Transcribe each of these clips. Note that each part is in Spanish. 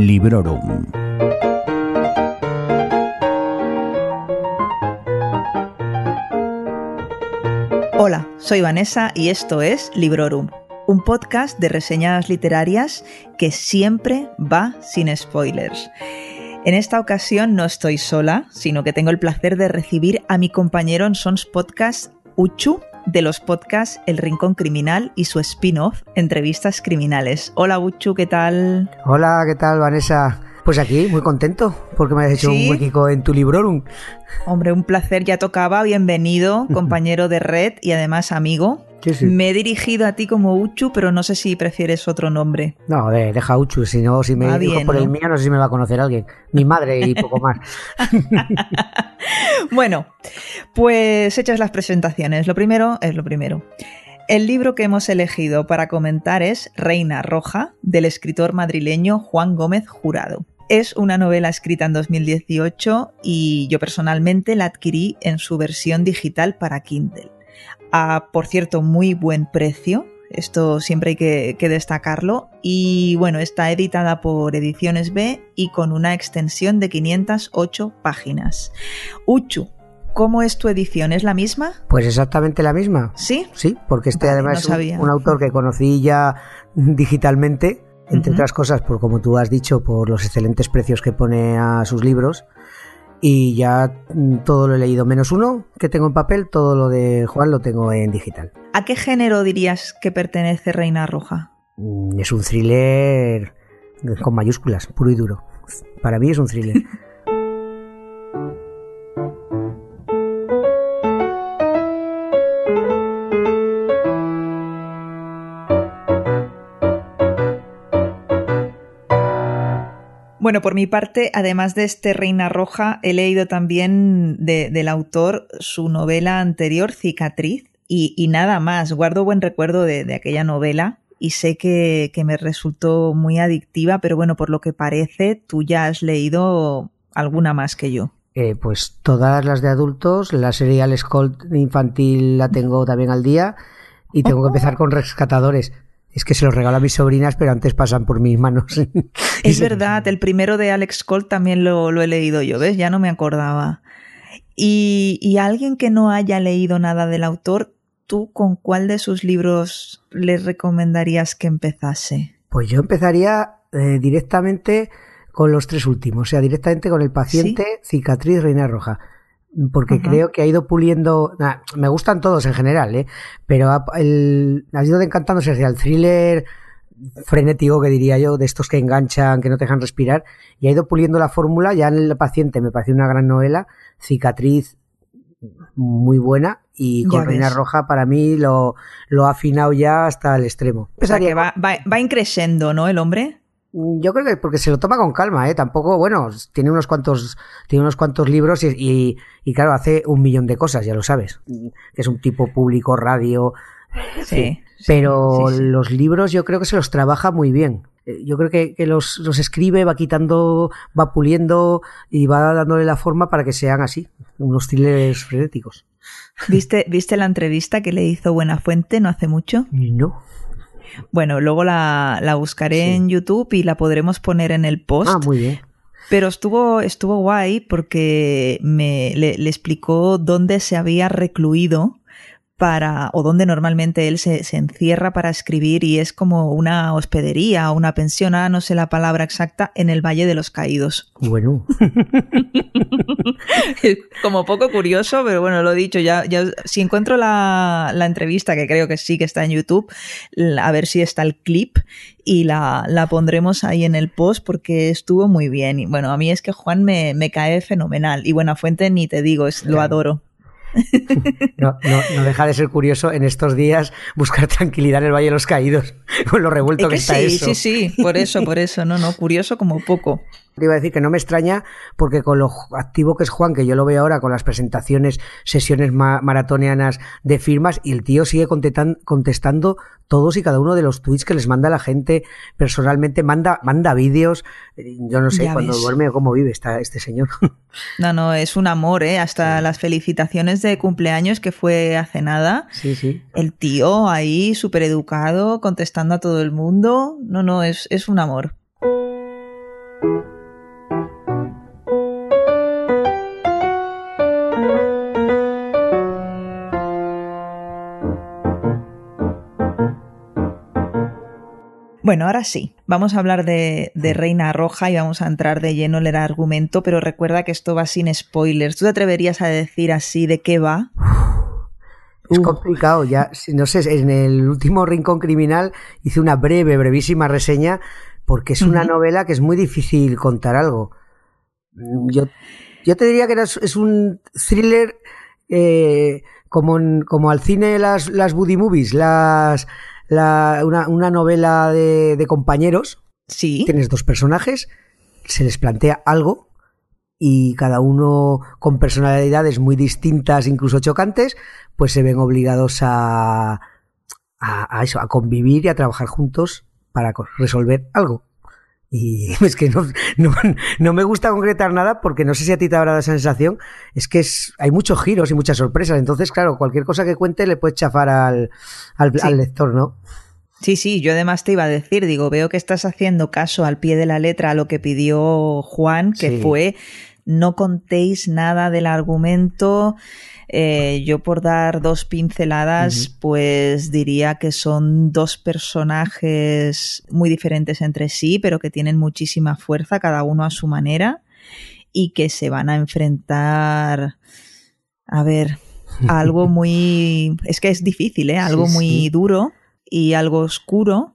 Librorum. Hola, soy Vanessa y esto es Librorum, un podcast de reseñas literarias que siempre va sin spoilers. En esta ocasión no estoy sola, sino que tengo el placer de recibir a mi compañero en Sons Podcast, Uchu, de los podcasts El Rincón Criminal y su spin-off, Entrevistas Criminales. Hola Uchu, ¿qué tal? Hola, ¿qué tal Vanessa? Pues aquí, muy contento, porque me has hecho un huequico en tu librorum. Hombre, un placer, ya tocaba. Bienvenido, compañero de red y además amigo. Me he dirigido a ti como Uchu, pero no sé si prefieres otro nombre. No, deja Uchu, si no, si me ah, por el mío, no sé si me va a conocer alguien. Mi madre y poco más. bueno, pues hechas las presentaciones. Lo primero es lo primero. El libro que hemos elegido para comentar es Reina Roja, del escritor madrileño Juan Gómez Jurado. Es una novela escrita en 2018 y yo personalmente la adquirí en su versión digital para Kindle. A, por cierto, muy buen precio. Esto siempre hay que, que, destacarlo. Y bueno, está editada por Ediciones B y con una extensión de 508 páginas. Uchu, ¿Cómo es tu edición? ¿Es la misma? Pues exactamente la misma. ¿Sí? Sí, porque este además es un, autor que conocí ya digitalmente, entre otras cosas, por como tú has dicho, por los excelentes precios que pone a sus libros. Y ya mm, todo lo he leído, menos uno que tengo en papel, todo lo de Juan lo tengo en digital. ¿A qué género dirías que pertenece Reina Roja? Mm, es un thriller con mayúsculas, puro y duro. Para mí es un thriller. Bueno, por mi parte, además de este Reina Roja, he leído también del autor su novela anterior, Cicatriz, y, nada más. Guardo buen recuerdo de, aquella novela y sé que, me resultó muy adictiva, pero bueno, por lo que parece, tú ya has leído alguna más que yo. Eh, pues todas las de adultos, la serie Al infantil la tengo también al día y tengo que empezar con Rescatadores. Es que se los regalo a mis sobrinas, pero antes pasan por mis manos. Es verdad, el primero de Alex Colt también lo, he leído yo, ¿ves? Ya no me acordaba. Y, y, alguien que no haya leído nada del autor, ¿tú con cuál de sus libros le recomendarías que empezase? Pues yo empezaría eh, directamente con los tres últimos, o sea, directamente con El paciente, Cicatriz, Reina Roja porque creo que ha ido puliendo. me gustan todos en general, ¿eh? pero ha, el, ha ido encantándose hacia el thriller frenético que diría yo, de estos que enganchan, que no te dejan respirar, y ha ido puliendo la fórmula. Ya en El paciente me pareció una gran novela, cicatriz muy buena, y con Reina Roja para mí lo, lo ha afinado ya hasta el extremo. O sea que va, va, va increciendo, ¿no? El hombre. Mm, yo creo que porque se lo toma con calma, ¿eh? Tampoco, bueno, tiene unos cuantos, tiene unos cuantos libros y, y, claro, hace un millón de cosas, ya lo sabes. Que es un tipo público, radio. Sí. pero los libros yo creo que se los trabaja muy bien. Eh, yo creo que, que los, los, escribe, va quitando, va puliendo y va dándole la forma para que sean así, unos thrillers frenéticos. ¿Viste, ¿Viste la entrevista que le hizo Buenafuente no hace mucho? No. Bueno, luego la, buscaré en YouTube y la podremos poner en el post. Ah, muy bien. Pero estuvo, estuvo guay porque me le, explicó dónde se había recluido para, o donde normalmente él se, encierra para escribir y es como una hospedería o una pensión, ah, no sé la palabra exacta, en el Valle de los Caídos. Bueno. como poco curioso, pero bueno, lo he dicho, ya, ya si encuentro la, la, entrevista, que creo que sí que está en YouTube, a ver si está el clip y la, la pondremos ahí en el post porque estuvo muy bien. Y bueno, a mí es que Juan me, me cae fenomenal y Buena Fuente ni te digo, es, lo adoro. No, no, deja de ser curioso en estos días buscar tranquilidad en el Valle de los Caídos, con lo revuelto que, está eso. Sí, sí, por eso, por eso, no, no, curioso como poco. Te iba a decir que no me extraña porque con lo activo que es Juan, que yo lo veo ahora con las presentaciones, sesiones maratonianas de firmas, y el tío sigue contestando todos y cada uno de los tweets que les manda la gente personalmente, manda, manda vídeos. Yo no sé cuando duerme o cómo vive esta, este señor. No, no, es un amor, ¿eh? Hasta las felicitaciones de cumpleaños que fue hace nada. Sí, sí. El tío ahí, súper educado, contestando a todo el mundo. No, no, es, es un amor. Bueno, ahora sí, vamos a hablar de, Reina Roja y vamos a entrar de lleno en el argumento, pero recuerda que esto va sin spoilers. ¿Tú te atreverías a decir así de qué va? Es complicado, ya, no sé, en el último Rincón Criminal hice una breve, brevísima reseña porque es una novela que es muy difícil contar algo. Yo, yo te diría que es un thriller eh, como, como al cine las, las Buddy Movies, las, una, novela de, compañeros. Sí. Tienes dos personajes, se les plantea algo y cada uno con personalidades muy distintas, incluso chocantes, pues se ven obligados a, a, eso, a convivir y a trabajar juntos para resolver algo. Y es que no, no, me gusta concretar nada porque no sé si a ti te habrá dado esa sensación. Es que es, hay muchos giros y muchas sorpresas. Entonces, claro, cualquier cosa que cuente le puedes chafar al, al, lector, ¿no? Sí, sí, yo además te iba a decir, digo, veo que estás haciendo caso al pie de la letra a lo que pidió Juan, que fue no contéis nada del argumento, eh, yo por dar dos pinceladas, pues diría que son dos personajes muy diferentes entre sí, pero que tienen muchísima fuerza, cada uno a su manera, y que se van a enfrentar, a ver, a algo muy... Es que es difícil, ¿eh? Algo muy duro y algo oscuro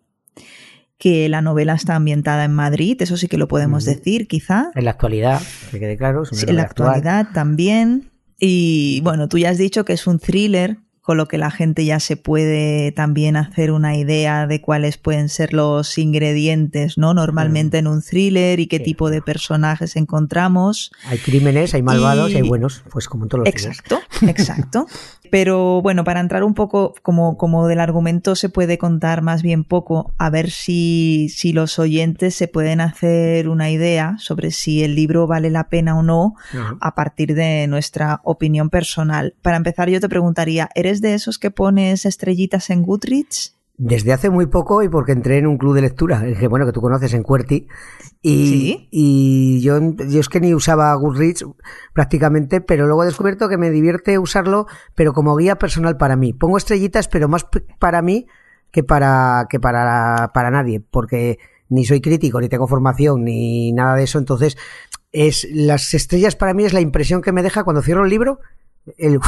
que la novela está ambientada en Madrid, eso sí que lo podemos decir, quizá. En la actualidad, que quede claro. en la actualidad también. Y bueno, tú ya has dicho que es un thriller, con lo que la gente ya se puede también hacer una idea de cuáles pueden ser los ingredientes, ¿no? Normalmente en un thriller y qué tipo de personajes encontramos. Hay crímenes, hay malvados y hay buenos, pues como en todos los Exacto, exacto. Pero bueno, para entrar un poco, como, como del argumento se puede contar más bien poco, a ver si, si los oyentes se pueden hacer una idea sobre si el libro vale la pena o no a partir de nuestra opinión personal. Para empezar, yo te preguntaría, ¿eres de esos que pones estrellitas en Goodreads? Desde hace muy poco y porque entré en un club de lectura, que bueno, que tú conoces en Cuerti, y, y yo, yo es que ni usaba Goodreads prácticamente, pero luego he descubierto que me divierte usarlo, pero como guía personal para mí. Pongo estrellitas, pero más para mí que para, que para, para nadie, porque ni soy crítico, ni tengo formación, ni nada de eso, entonces es, las estrellas para mí es la impresión que me deja cuando cierro el libro, el,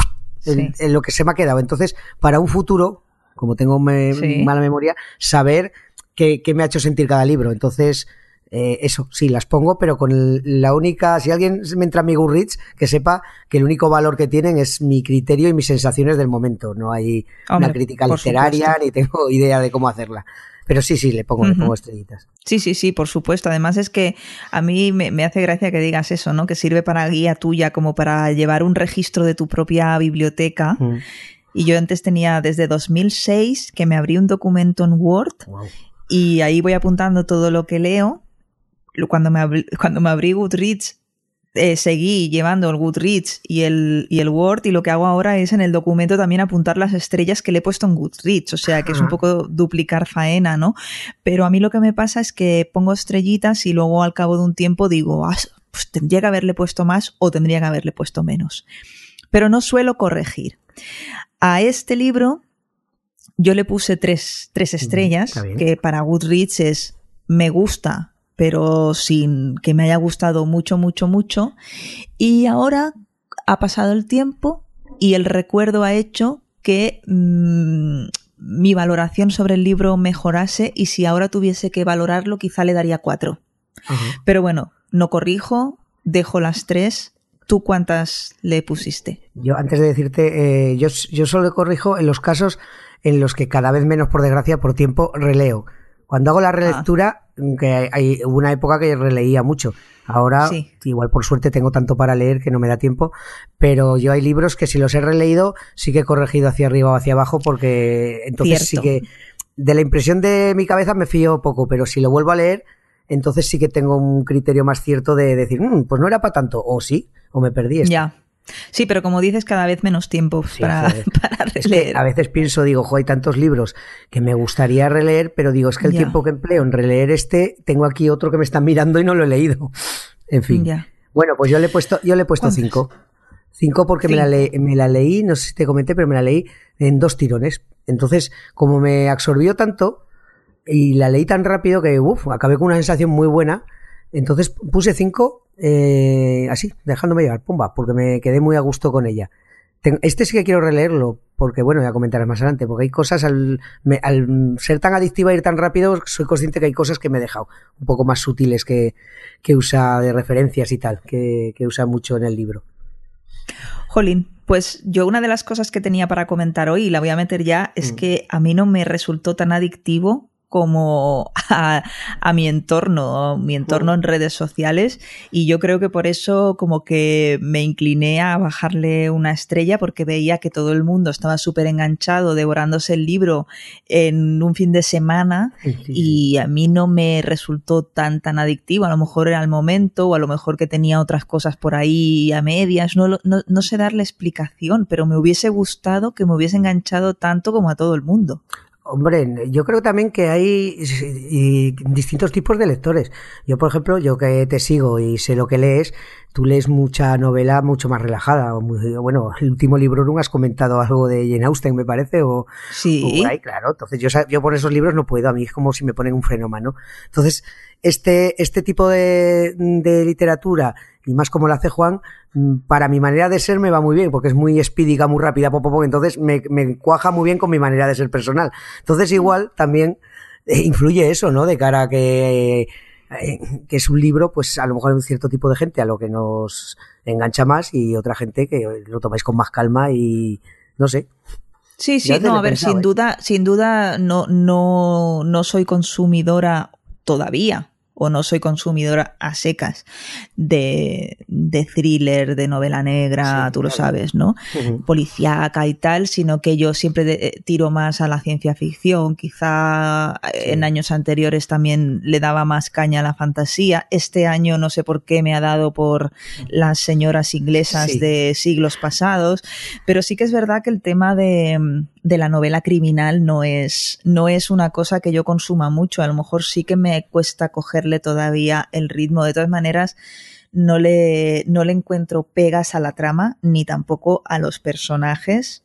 lo que se me ha quedado. Entonces, para un futuro, como tengo mala memoria, saber qué, me ha hecho sentir cada libro. Entonces, eh, eso, sí, las pongo, pero con la única, si alguien me entra a mi Goodreads, que sepa que el único valor que tienen es mi criterio y mis sensaciones del momento. No hay una crítica literaria ni tengo idea de cómo hacerla. Pero sí, sí, le pongo, le pongo estrellitas. Sí, sí, sí, por supuesto. Además es que a mí me, hace gracia que digas eso, ¿no? Que sirve para guía tuya, como para llevar un registro de tu propia biblioteca. Y yo antes tenía desde 2006 que me abrí un documento en Word y ahí voy apuntando todo lo que leo. Cuando me abrí, cuando me abrí Goodreads, eh, seguí llevando el Goodreads y el, y el Word y lo que hago ahora es en el documento también apuntar las estrellas que le he puesto en Goodreads, o sea que es un poco duplicar faena, ¿no? Pero a mí lo que me pasa es que pongo estrellitas y luego al cabo de un tiempo digo, ah, pues tendría que haberle puesto más o tendría que haberle puesto menos. Pero no suelo corregir. A este libro yo le puse tres, tres estrellas, que para Goodreads es me gusta, pero sin que me haya gustado mucho, mucho, mucho. Y ahora ha pasado el tiempo y el recuerdo ha hecho que mm, mi valoración sobre el libro mejorase y si ahora tuviese que valorarlo quizá le daría cuatro. Pero bueno, no corrijo, dejo las tres ¿Tú cuántas le pusiste? Yo, antes de decirte, eh, yo, yo solo corrijo en los casos en los que cada vez menos, por desgracia, por tiempo, releo. Cuando hago la relectura, ah. que hay, una época que releía mucho. Ahora, igual por suerte tengo tanto para leer que no me da tiempo, pero yo hay libros que si los he releído, sí que he corregido hacia arriba o hacia abajo, porque entonces sí que de la impresión de mi cabeza me fío poco, pero si lo vuelvo a leer, entonces sí que tengo un criterio más cierto de decir, mm, pues no era para tanto, o sí, o me perdí esto. Ya. Sí, pero como dices, cada vez menos tiempo para, releer. a veces pienso, digo, jo, hay tantos libros que me gustaría releer, pero digo, es que el tiempo que empleo en releer este, tengo aquí otro que me están mirando y no lo he leído. En fin. Bueno, pues yo le he puesto, yo le he puesto cinco. Cinco porque Me, la me la leí, no sé si te comenté, pero me la leí en dos tirones. Entonces, como me absorbió tanto, y la leí tan rápido que uf, acabé con una sensación muy buena. Entonces puse 5 eh, así, dejándome llevar, pumba, porque me quedé muy a gusto con ella. Este sí que quiero releerlo, porque bueno, voy a comentar más adelante, porque hay cosas, al, al ser tan adictiva e ir tan rápido, soy consciente que hay cosas que me he dejado un poco más sutiles que, que usa de referencias y tal, que, que usa mucho en el libro. Jolín, pues yo una de las cosas que tenía para comentar hoy, y la voy a meter ya, es mm. que a mí no me resultó tan adictivo como a, mi entorno, mi entorno en redes sociales. Y yo creo que por eso como que me incliné a bajarle una estrella porque veía que todo el mundo estaba súper enganchado devorándose el libro en un fin de semana y a mí no me resultó tan tan adictivo, a lo mejor era el momento o a lo mejor que tenía otras cosas por ahí a medias, no, no, no sé darle explicación, pero me hubiese gustado que me hubiese enganchado tanto como a todo el mundo. Hombre, yo creo también que hay distintos tipos de lectores. Yo, por ejemplo, yo que te sigo y sé lo que lees, tú lees mucha novela mucho más relajada. bueno, el último libro no has comentado algo de Jane Austen, me parece, o, sí. claro. Entonces, yo, yo por esos libros no puedo, a mí es como si me ponen un fenómeno. Entonces, este, este tipo de, de literatura y más como lo hace Juan, mm, para mi manera de ser me va muy bien, porque es muy espídica, muy rápida, popo, entonces me, cuaja muy bien con mi manera de ser personal. Entonces igual también eh, influye eso, ¿no? De cara a que, que es un libro, pues a lo mejor hay un cierto tipo de gente a lo que nos engancha más y otra gente que lo tomáis con más calma y no sé. Sí, sí, no, a ver, sin ¿eh? duda, sin duda no, no, no soy consumidora todavía o no soy consumidora a secas de, de thriller, de novela negra, tú lo sabes, ¿no? Policíaca y tal, sino que yo siempre eh, tiro más a la ciencia ficción, quizá en años anteriores también le daba más caña a la fantasía, este año no sé por qué me ha dado por las señoras inglesas de siglos pasados, pero sí que es verdad que el tema de, de la novela criminal no es, no es una cosa que yo consuma mucho. A lo mejor sí que me cuesta cogerle todavía el ritmo. De todas maneras, no le, no le encuentro pegas a la trama ni tampoco a los personajes.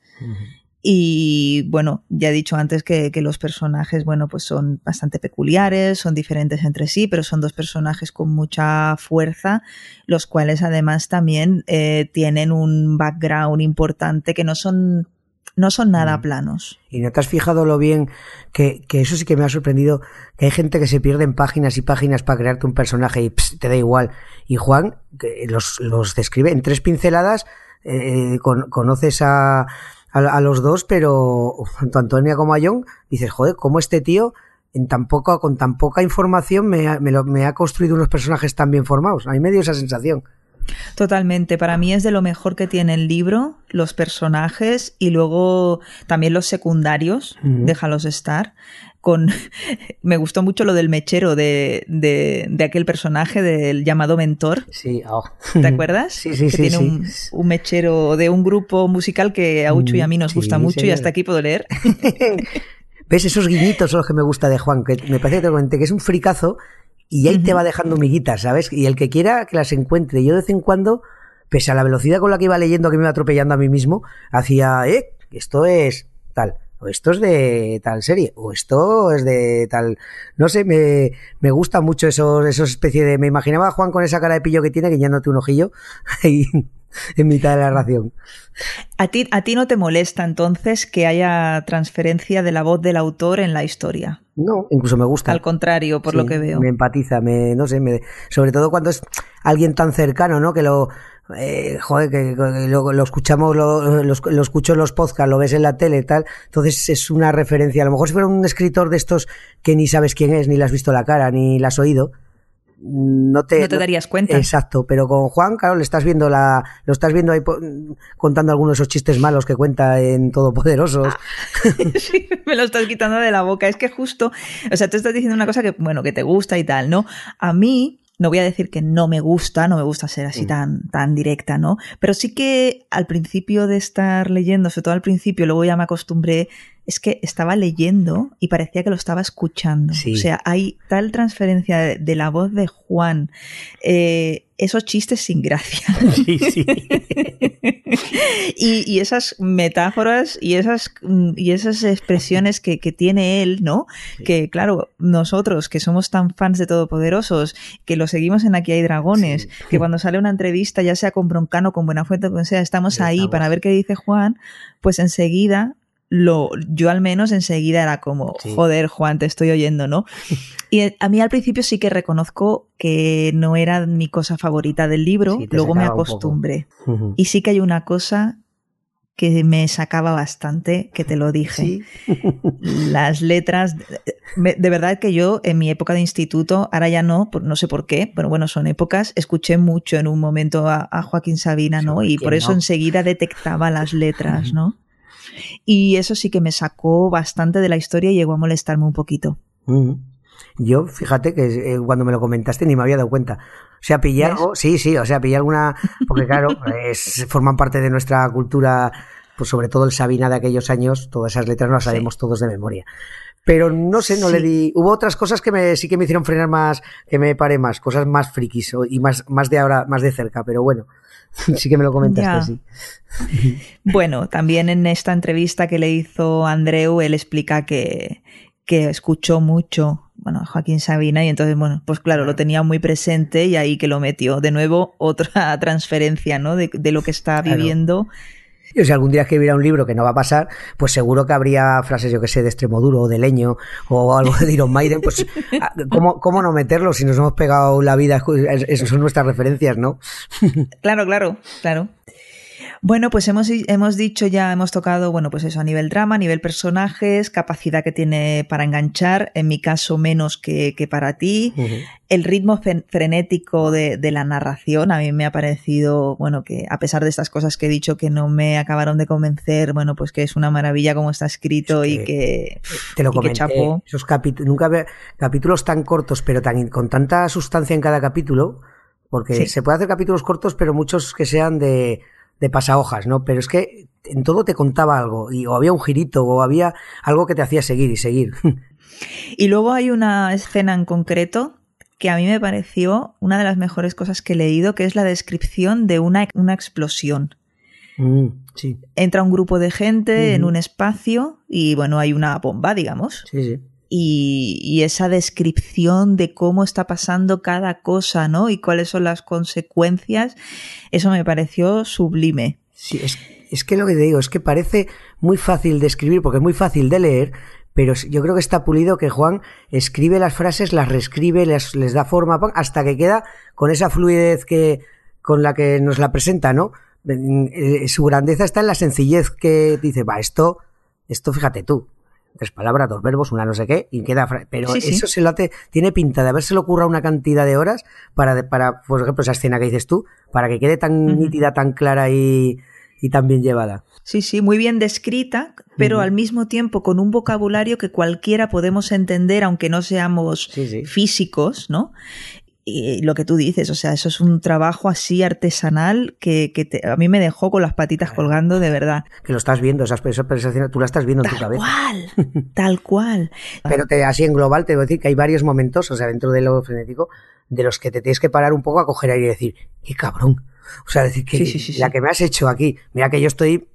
Y bueno, ya he dicho antes que, los personajes, bueno, pues son bastante peculiares, son diferentes entre sí, pero son dos personajes con mucha fuerza, los cuales además también eh, tienen un background importante que no son no son nada mm. planos. ¿Y no te has fijado lo bien que, que, eso sí que me ha sorprendido? Que hay gente que se pierde en páginas y páginas para crearte un personaje y te da igual. Y Juan que los, los describe en tres pinceladas. Eh, conoces a, a, los dos, pero tanto Antonia como a John, dices, joder, ¿cómo este tío en tan poco, con tan poca información me, me, me ha construido unos personajes tan bien formados? A mí me dio esa sensación. Totalmente, para mí es de lo mejor que tiene el libro, los personajes y luego también los secundarios, déjalos estar. Con, me gustó mucho lo del mechero de, de, aquel personaje del llamado mentor. Sí, oh. ¿te acuerdas? Sí, sí, que sí. Tiene Un, mechero de un grupo musical que a Ucho y a mí nos gusta mucho y hasta aquí puedo leer. ¿Ves esos guiñitos son los que me gusta de Juan? Que me parece que, que es un fricazo y ahí te va dejando miguitas, ¿sabes? Y el que quiera que las encuentre. Yo de vez en cuando, pese a la velocidad con la que iba leyendo, que me iba atropellando a mí mismo, hacía, eh, esto es tal, o esto es de tal serie, o esto es de tal, no sé, me, me gusta mucho esos, esos especie de, me imaginaba a Juan con esa cara de pillo que tiene, que ya no un ojillo, en mitad de la ración. ¿A ti, ¿A ti no te molesta entonces que haya transferencia de la voz del autor en la historia? No, incluso me gusta. Al contrario, por lo que veo. Me empatiza, me, no sé, me, sobre todo cuando es alguien tan cercano, ¿no? Que lo, eh, joder, que, lo, escuchamos, lo, lo, escucho en los podcasts, lo ves en la tele y tal, entonces es una referencia. A lo mejor si fuera un escritor de estos que ni sabes quién es, ni le has visto la cara, ni la has oído, no te, no te darías cuenta. Exacto, pero con Juan, claro, le estás viendo la, lo estás viendo ahí contando algunos de esos chistes malos que cuenta en Todopoderosos. Ah, sí, me lo estás quitando de la boca. Es que justo, o sea, tú estás diciendo una cosa que, bueno, que te gusta y tal, ¿no? A mí, no voy a decir que no me gusta, no me gusta ser así mm. tan, tan directa, ¿no? Pero sí que al principio de estar leyendo, sobre todo al principio, luego ya me acostumbré, es que estaba leyendo y parecía que lo estaba escuchando. O sea, hay tal transferencia de, la voz de Juan. Eh, esos chistes sin gracia. Sí, sí. y, esas metáforas y esas, y esas expresiones que, tiene él, ¿no? Que claro, nosotros que somos tan fans de Todopoderosos, que lo seguimos en Aquí hay dragones, que cuando sale una entrevista, ya sea con Broncano, con Buenafuente, o sea, estamos ahí para ver qué dice Juan, pues enseguida lo, yo al menos enseguida era como, joder, Juan, te estoy oyendo, ¿no? Y a mí al principio sí que reconozco que no era mi cosa favorita del libro, luego me acostumbré. Y sí que hay una cosa que me sacaba bastante, que te lo dije. Las letras, de, verdad que yo en mi época de instituto, ahora ya no, no sé por qué, pero bueno, son épocas, escuché mucho en un momento a, Joaquín Sabina, ¿no? Y por eso enseguida detectaba las letras, ¿no? Y eso sí que me sacó bastante de la historia y llegó a molestarme un poquito. Yo, fíjate que eh, cuando me lo comentaste ni me había dado cuenta. O sea, pillé algo, sí, sí, o sea, pillé alguna, porque claro, forman parte de nuestra cultura, pues sobre todo el Sabina de aquellos años, todas esas letras no las sabemos todos de memoria. Pero no sé, no le di. Hubo otras cosas que me, sí que me hicieron frenar más, que me paré más, cosas más frikis y más, más de ahora, más de cerca, pero bueno. sí que me lo comentaste, sí. Bueno, también en esta entrevista que le hizo Andreu, él explica que, que escuchó mucho bueno, a Joaquín Sabina y entonces, bueno, pues claro, lo tenía muy presente y ahí que lo metió. De nuevo, otra transferencia, ¿no? De, lo que está viviendo. Y si algún día escribiera un libro que no va a pasar, pues seguro que habría frases, yo que sé, de Extremoduro o de Leño o algo de Iron Maiden, pues ah, ¿cómo, ¿cómo, no meterlo si nos hemos pegado la vida? Esas son nuestras referencias, ¿no? Claro, claro, claro. Bueno, pues hemos, hemos dicho ya, hemos tocado, bueno, pues eso a nivel drama, a nivel personajes, capacidad que tiene para enganchar, en mi caso menos que, para ti, el ritmo frenético de, la narración, a mí me ha parecido, bueno, que a pesar de estas cosas que he dicho que no me acabaron de convencer, bueno, pues que es una maravilla como está escrito y que... Te lo comenté, esos capítulos, nunca capítulos tan cortos, pero tan, con tanta sustancia en cada capítulo, porque se puede hacer capítulos cortos, pero muchos que sean de de pasahojas, ¿no? Pero es que en todo te contaba algo, y, o había un girito, o había algo que te hacía seguir y seguir. Y luego hay una escena en concreto que a mí me pareció una de las mejores cosas que he leído, que es la descripción de una, una explosión. Mm, sí. Entra un grupo de gente en un espacio y bueno, hay una bomba, digamos. Sí, sí y, esa descripción de cómo está pasando cada cosa, ¿no? Y cuáles son las consecuencias, eso me pareció sublime. Sí, es, que lo que te digo, es que parece muy fácil de escribir porque es muy fácil de leer, pero yo creo que está pulido que Juan escribe las frases, las reescribe, les, les da forma hasta que queda con esa fluidez que con la que nos la presenta, ¿no? Eh, su grandeza está en la sencillez que dice, va, esto, esto fíjate tú, tres palabras, dos verbos, una no sé qué, y queda. Pero eso se lo hace, tiene pinta de haberse le ocurra una cantidad de horas para, para, por ejemplo, esa escena que dices tú, para que quede tan nítida, tan clara y, y tan bien llevada. Sí, sí, muy bien descrita, pero al mismo tiempo con un vocabulario que cualquiera podemos entender, aunque no seamos físicos, ¿no? Y lo que tú dices, o sea, eso es un trabajo así artesanal que, a mí me dejó con las patitas colgando de verdad. Que lo estás viendo, esas presentaciones, tú la estás viendo en tu cabeza. Tal cual, tal cual. Pero te, así en global te voy a decir que hay varios momentos, o sea, dentro de lo frenético, de los que te tienes que parar un poco a coger aire y decir, qué cabrón. O sea, decir que la que me has hecho aquí, mira que yo estoy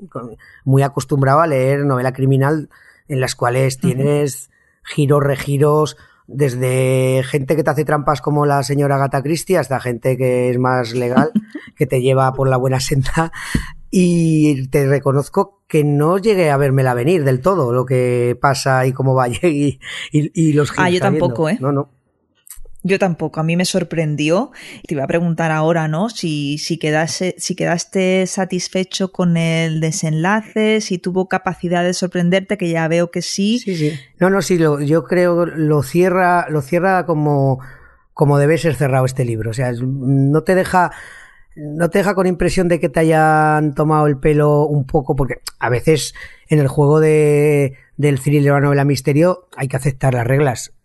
muy acostumbrado a leer novela criminal en las cuales tienes giros, regiros, desde gente que te hace trampas como la señora Gata Christie hasta gente que es más legal, que te lleva por la buena senda. Y te reconozco que no llegué a vérmela venir del todo, lo que pasa y cómo vaya y, y, los Ah, yo tampoco, ¿eh? No, no. Yo tampoco, a mí me sorprendió. Te iba a preguntar ahora, ¿no? Si, si, quedase, si quedaste satisfecho con el desenlace, si tuvo capacidad de sorprenderte, que ya veo que sí. Sí, sí. No, no, sí, lo, yo creo lo cierra, lo cierra como, como debe ser cerrado este libro. O sea, no te deja, no te deja con impresión de que te hayan tomado el pelo un poco, porque a veces en el juego de, del thriller o novela misterio hay que aceptar las reglas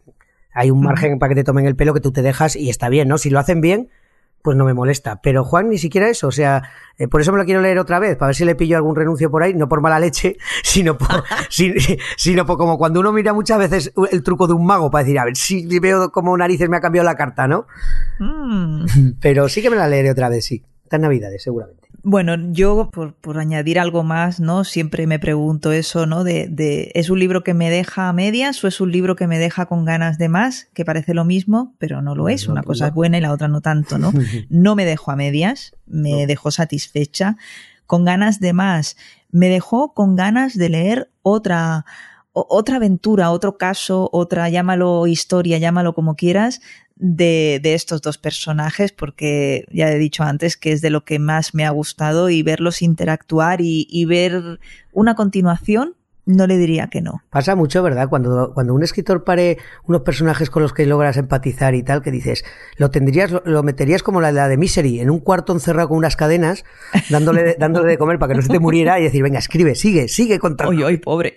hay un margen para que te tomen el pelo que tú te dejas y está bien, ¿no? Si lo hacen bien, pues no me molesta. Pero Juan ni siquiera eso, o sea, eh, por eso me lo quiero leer otra vez, para ver si le pillo algún renuncio por ahí, no por mala leche, sino por, sino por como cuando uno mira muchas veces el truco de un mago para decir, a ver si veo como narices me ha cambiado la carta, ¿no? Mm. Pero sí que me la leeré otra vez, sí. Estas navidades, seguramente. Bueno, yo por, por, añadir algo más, ¿no? Siempre me pregunto eso, ¿no? De, de, ¿es un libro que me deja a medias o es un libro que me deja con ganas de más? Que parece lo mismo, pero no lo es. Una cosa es buena y la otra no tanto, ¿no? No me dejo a medias, me dejó satisfecha, con ganas de más. Me dejó con ganas de leer otra, otra aventura, otro caso, otra, llámalo historia, llámalo como quieras, de, de, estos dos personajes, porque ya he dicho antes que es de lo que más me ha gustado y verlos interactuar y, y ver una continuación no le diría que no. Pasa mucho, ¿verdad? Cuando, cuando un escritor pare unos personajes con los que logras empatizar y tal, que dices, lo tendrías, lo, meterías como la, la, de Misery, en un cuarto encerrado con unas cadenas, dándole, dándole de comer para que no se te muriera y decir, venga, escribe, sigue, sigue contando. Oye, oye, pobre.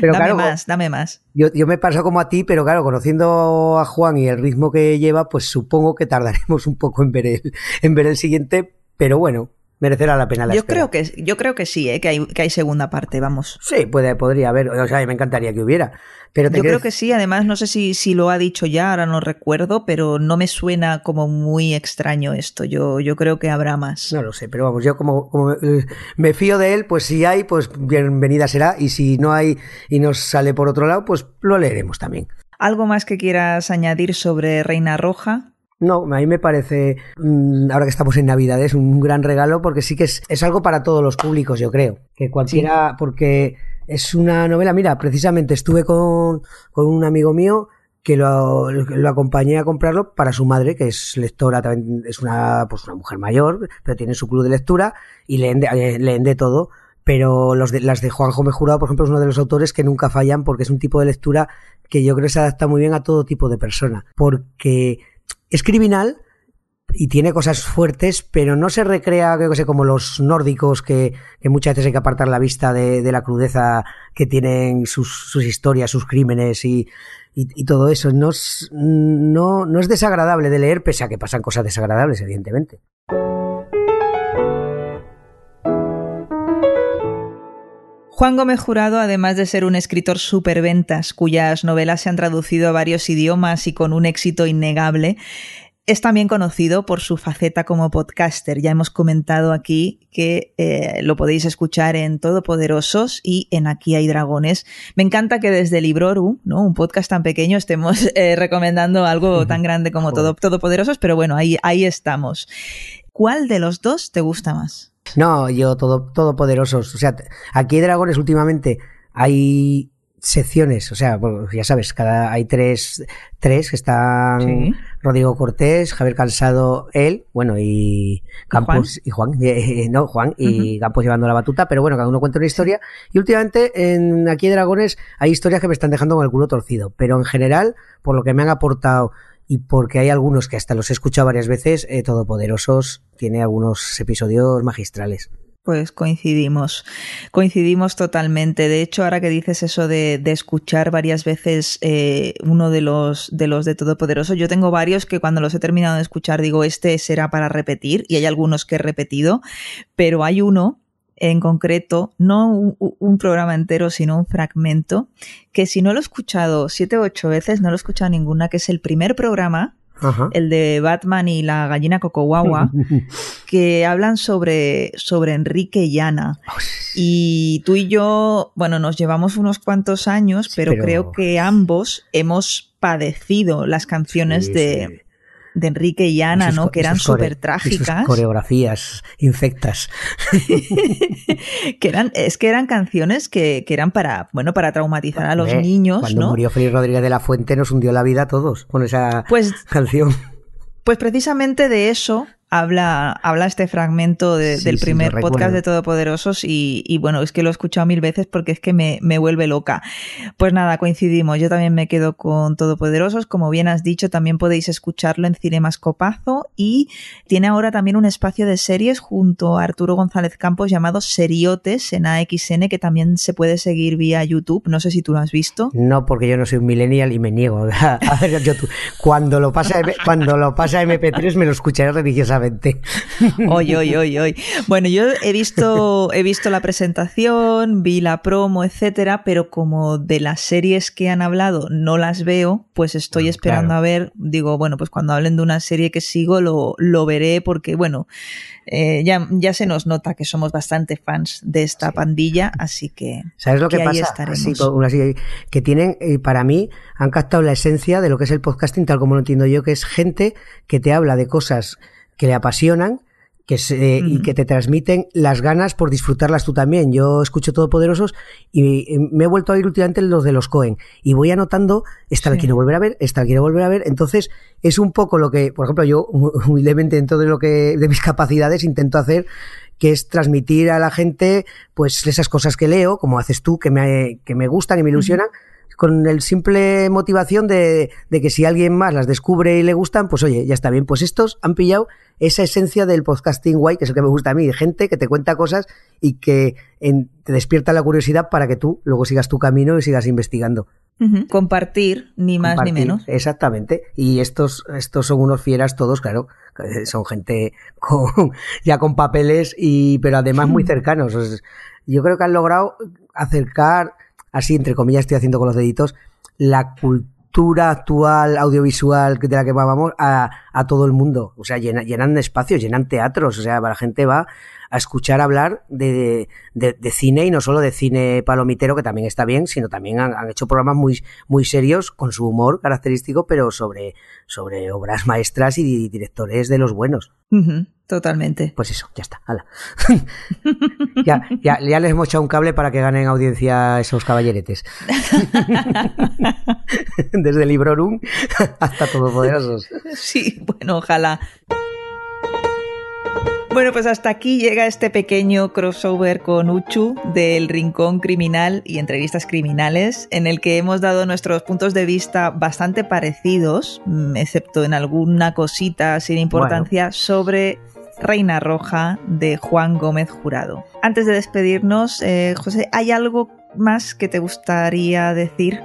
Pero dame más, dame más. Yo, yo me paso como a ti, pero claro, conociendo a Juan y el ritmo que lleva, pues supongo que tardaremos un poco en ver el, en ver el siguiente, pero bueno, merecerá la pena la yo creo que yo creo que sí ¿eh? que hay que hay segunda parte vamos. Sí puede podría haber o sea me encantaría que hubiera pero yo creo que sí además no sé si si lo ha dicho ya ahora no recuerdo pero no me suena como muy extraño esto yo yo creo que habrá más. No lo sé pero vamos yo como, como eh, me fío de él pues si hay pues bienvenida será y si no hay y nos sale por otro lado pues lo leeremos también. Algo más que quieras añadir sobre Reina Roja no, a mí me parece, mm, ahora que estamos en Navidades, un gran regalo porque sí que es, es algo para todos los públicos, yo creo. Que cualquiera, porque es una novela, mira, precisamente estuve con, con un amigo mío que lo, lo, acompañé a comprarlo para su madre, que es lectora, también es una, pues una mujer mayor, pero tiene su club de lectura y leen de, eh, leen de todo. Pero los de, las de Juan Gómez Jurado, por ejemplo, es uno de los autores que nunca fallan porque es un tipo de lectura que yo creo que se adapta muy bien a todo tipo de persona. Porque es criminal y tiene cosas fuertes, pero no se recrea, creo sé, como los nórdicos que, muchas veces hay que apartar la vista de, la crudeza que tienen sus, historias, sus crímenes y, y, y, todo eso. No es, no, no es desagradable de leer, pese a que pasan cosas desagradables, evidentemente. Juan Gómez Jurado, además de ser un escritor superventas, cuyas novelas se han traducido a varios idiomas y con un éxito innegable, es también conocido por su faceta como podcaster. Ya hemos comentado aquí que eh, lo podéis escuchar en Todopoderosos y en Aquí hay dragones. Me encanta que desde Libroru, ¿no? un podcast tan pequeño, estemos eh, recomendando algo tan grande como todo, Todopoderosos, pero bueno, ahí, ahí estamos. ¿Cuál de los dos te gusta más? No, yo todo, todopoderosos. O sea, aquí hay dragones últimamente hay secciones, o sea, ya sabes, cada hay tres, tres que están ¿Sí? Rodrigo Cortés, Javier Cansado, él, bueno, y Campos y Juan, y, no, Juan y uh -huh. Campos llevando la batuta, pero bueno, cada uno cuenta una historia. Y últimamente en Aquí hay Dragones hay historias que me están dejando con el culo torcido, pero en general, por lo que me han aportado y porque hay algunos que hasta los he escuchado varias veces, eh, Todopoderosos tiene algunos episodios magistrales. Pues coincidimos, coincidimos totalmente. De hecho, ahora que dices eso de, de escuchar varias veces eh, uno de los, de los de Todopoderoso, yo tengo varios que cuando los he terminado de escuchar digo, este será para repetir, y hay algunos que he repetido, pero hay uno en concreto, no un, un, programa entero, sino un fragmento, que si no lo he escuchado siete o ocho veces, no lo he escuchado ninguna, que es el primer programa, Ajá. el de Batman y la gallina Cocoguagua, que hablan sobre, sobre Enrique y Ana. Y tú y yo, bueno, nos llevamos unos cuantos años, pero, pero... creo que ambos hemos padecido las canciones sí, de... Sí de Enrique y Ana, ¿no? Que eran súper trágicas. coreografías infectas. que eran, es que eran canciones que, que, eran para, bueno, para traumatizar a los eh, niños. Cuando ¿no? murió Félix Rodríguez de la Fuente nos hundió la vida a todos con esa pues, canción. Pues precisamente de eso habla, habla este fragmento del primer podcast de Todopoderosos y, y, bueno, es que lo he escuchado mil veces porque es que me, me, vuelve loca. Pues nada, coincidimos. Yo también me quedo con Todopoderosos. Como bien has dicho, también podéis escucharlo en Cinemascopazo y tiene ahora también un espacio de series junto a Arturo González Campos llamado Seriotes en AXN que también se puede seguir vía YouTube. No sé si tú lo has visto. No, porque yo no soy un millennial y me niego a ver YouTube. Cuando lo pasa, cuando lo pasa a MP3 me lo escucharé religiosamente Hoy, hoy, hoy, hoy. Bueno, yo he visto, he visto la presentación, vi la promo, etcétera, pero como de las series que han hablado no las veo, pues estoy ah, esperando a ver. Digo, bueno, pues cuando hablen de una serie que sigo lo, lo veré porque, bueno, eh, ya, ya se nos nota que somos bastante fans de esta pandilla, así que. ¿Sabes lo que, pasa? que tienen, eh, para mí, han captado la esencia de lo que es el podcasting, tal como lo entiendo yo, que es gente que te habla de cosas que le apasionan que se, y que te transmiten las ganas por disfrutarlas tú también. Yo escucho Todopoderosos y me he vuelto a ir últimamente los de los Cohen y voy anotando, esta la quiero volver a ver, esta la quiero volver a ver. Entonces es un poco lo que, por ejemplo, yo humildemente dentro de lo que, de mis capacidades intento hacer que es transmitir a la gente pues esas cosas que leo, como haces tú, que me, que me gustan y me ilusionan con el simple motivación de, de, que si alguien más las descubre y le gustan, pues oye, ya está bien. Pues estos han pillado esa esencia del podcasting guay, que es el que me gusta a mí, gente que te cuenta cosas y que te despierta la curiosidad para que tú luego sigas tu camino y sigas investigando. Compartir, ni más ni menos. Exactamente. Y estos, estos son unos fieras todos, claro. Son gente con, ya con papeles y, pero además muy cercanos. Yo creo que han logrado acercar así entre comillas estoy haciendo con los deditos, la cultura actual audiovisual de la que vamos a, todo el mundo. O sea, llenan espacios, llenan teatros, o sea, la gente va a escuchar hablar de, de, cine y no solo de cine palomitero, que también está bien, sino también han, hecho programas muy, muy serios con su humor característico, pero sobre, sobre obras maestras y directores de los buenos. totalmente. Pues eso, ya está. ya, ya, ya, les hemos echado un cable para que ganen audiencia esos caballeretes. Desde Librorum hasta Todopoderosos. Sí, bueno, ojalá. Bueno, pues hasta aquí llega este pequeño crossover con Uchu del Rincón Criminal y entrevistas criminales, en el que hemos dado nuestros puntos de vista bastante parecidos, mm, excepto en alguna cosita sin importancia, sobre Reina Roja de Juan Gómez Jurado. Antes de despedirnos, eh, José, ¿hay algo más que te gustaría decir?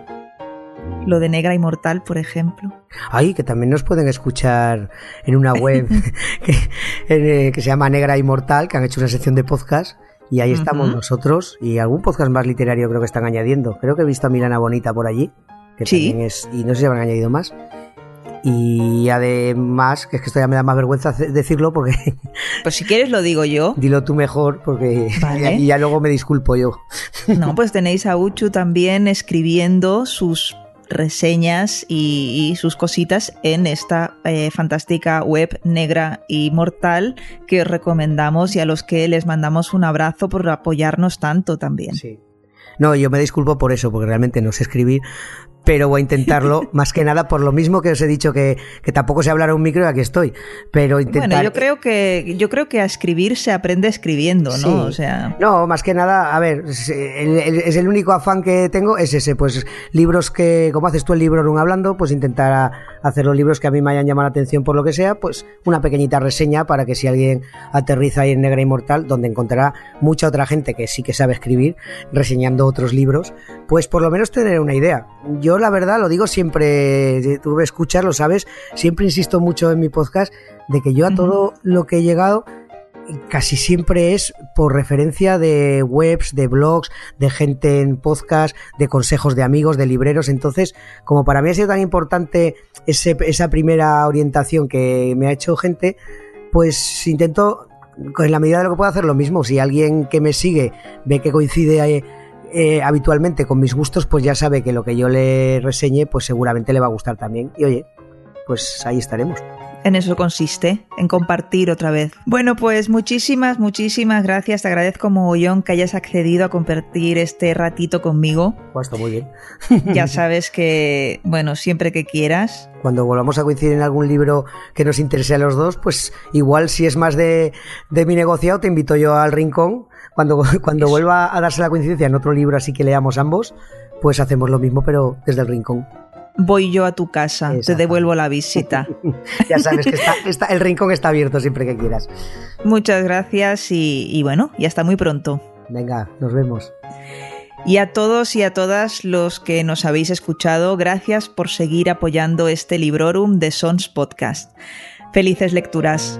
Lo de Negra Inmortal, por ejemplo. Ay, que también nos pueden escuchar en una web eh, que, se llama Negra Inmortal, que han hecho una sección de podcast. Y ahí estamos nosotros y algún podcast más literario creo que están añadiendo. Creo que he visto a Milana Bonita por allí. Que sí. es, y no sé si habrán añadido más. Y además, que es que esto ya me da más vergüenza decirlo porque... Pues si quieres lo digo yo. Dilo tú mejor porque y ya luego me disculpo yo. No, pues tenéis a Uchu también escribiendo sus reseñas y, sus cositas en esta eh, fantástica web negra y mortal que os recomendamos y a los que les mandamos un abrazo por apoyarnos tanto también. Sí. No, yo me disculpo por eso, porque realmente no sé escribir, pero voy a intentarlo, más que nada por lo mismo que os he dicho que, que tampoco sé hablar a un micro y aquí estoy. Pero intentar... Bueno, yo creo que, yo creo que a escribir se aprende escribiendo, ¿no? O sea... No, más que nada, a ver, es el, único afán que tengo es ese, pues libros que, como haces tú el libro un hablando, pues intentar hacer los libros que a mí me hayan llamado la atención por lo que sea, pues una pequeñita reseña para que si alguien aterriza ahí en Negra Inmortal, donde encontrará mucha otra gente que sí que sabe escribir, reseñando otros libros, pues por lo menos tener una idea. Yo yo la verdad lo digo siempre, tú me escuchas, lo sabes, siempre insisto mucho en mi podcast de que yo a todo lo que he llegado casi siempre es por referencia de webs, de blogs, de gente en podcast, de consejos de amigos, de libreros. Entonces, como para mí ha sido tan importante ese, esa primera orientación que me ha hecho gente, pues intento, en la medida de lo que puedo hacer lo mismo. Si alguien que me sigue ve que coincide ahí eh, habitualmente con mis gustos, pues ya sabe que lo que yo le reseñe, pues seguramente le va a gustar también. Y oye, pues ahí estaremos. en eso consiste, en compartir otra vez. Bueno, pues muchísimas, muchísimas gracias. Te agradezco mogollón que hayas accedido a compartir este ratito conmigo. Pues está muy bien. ya sabes que, bueno, siempre que quieras. Cuando volvamos a coincidir en algún libro que nos interese a los dos, pues igual si es más de, de mi negociado, te invito yo al rincón. Cuando, cuando vuelva a darse la coincidencia en otro libro así que leamos ambos, pues hacemos lo mismo, pero desde el rincón voy yo a tu casa, te devuelvo la visita. ya sabes que está, el rincón está abierto siempre que quieras. Muchas gracias y, y bueno, y hasta muy pronto. Venga, nos vemos. Y a todos y a todas los que nos habéis escuchado, gracias por seguir apoyando este Librorum de Sons Podcast. Felices lecturas.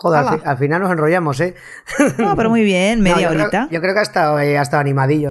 Joder, al, final nos enrollamos, ¿eh? No, pero muy bien, media horita. yo creo que ha estado, eh, ha estado animadillo.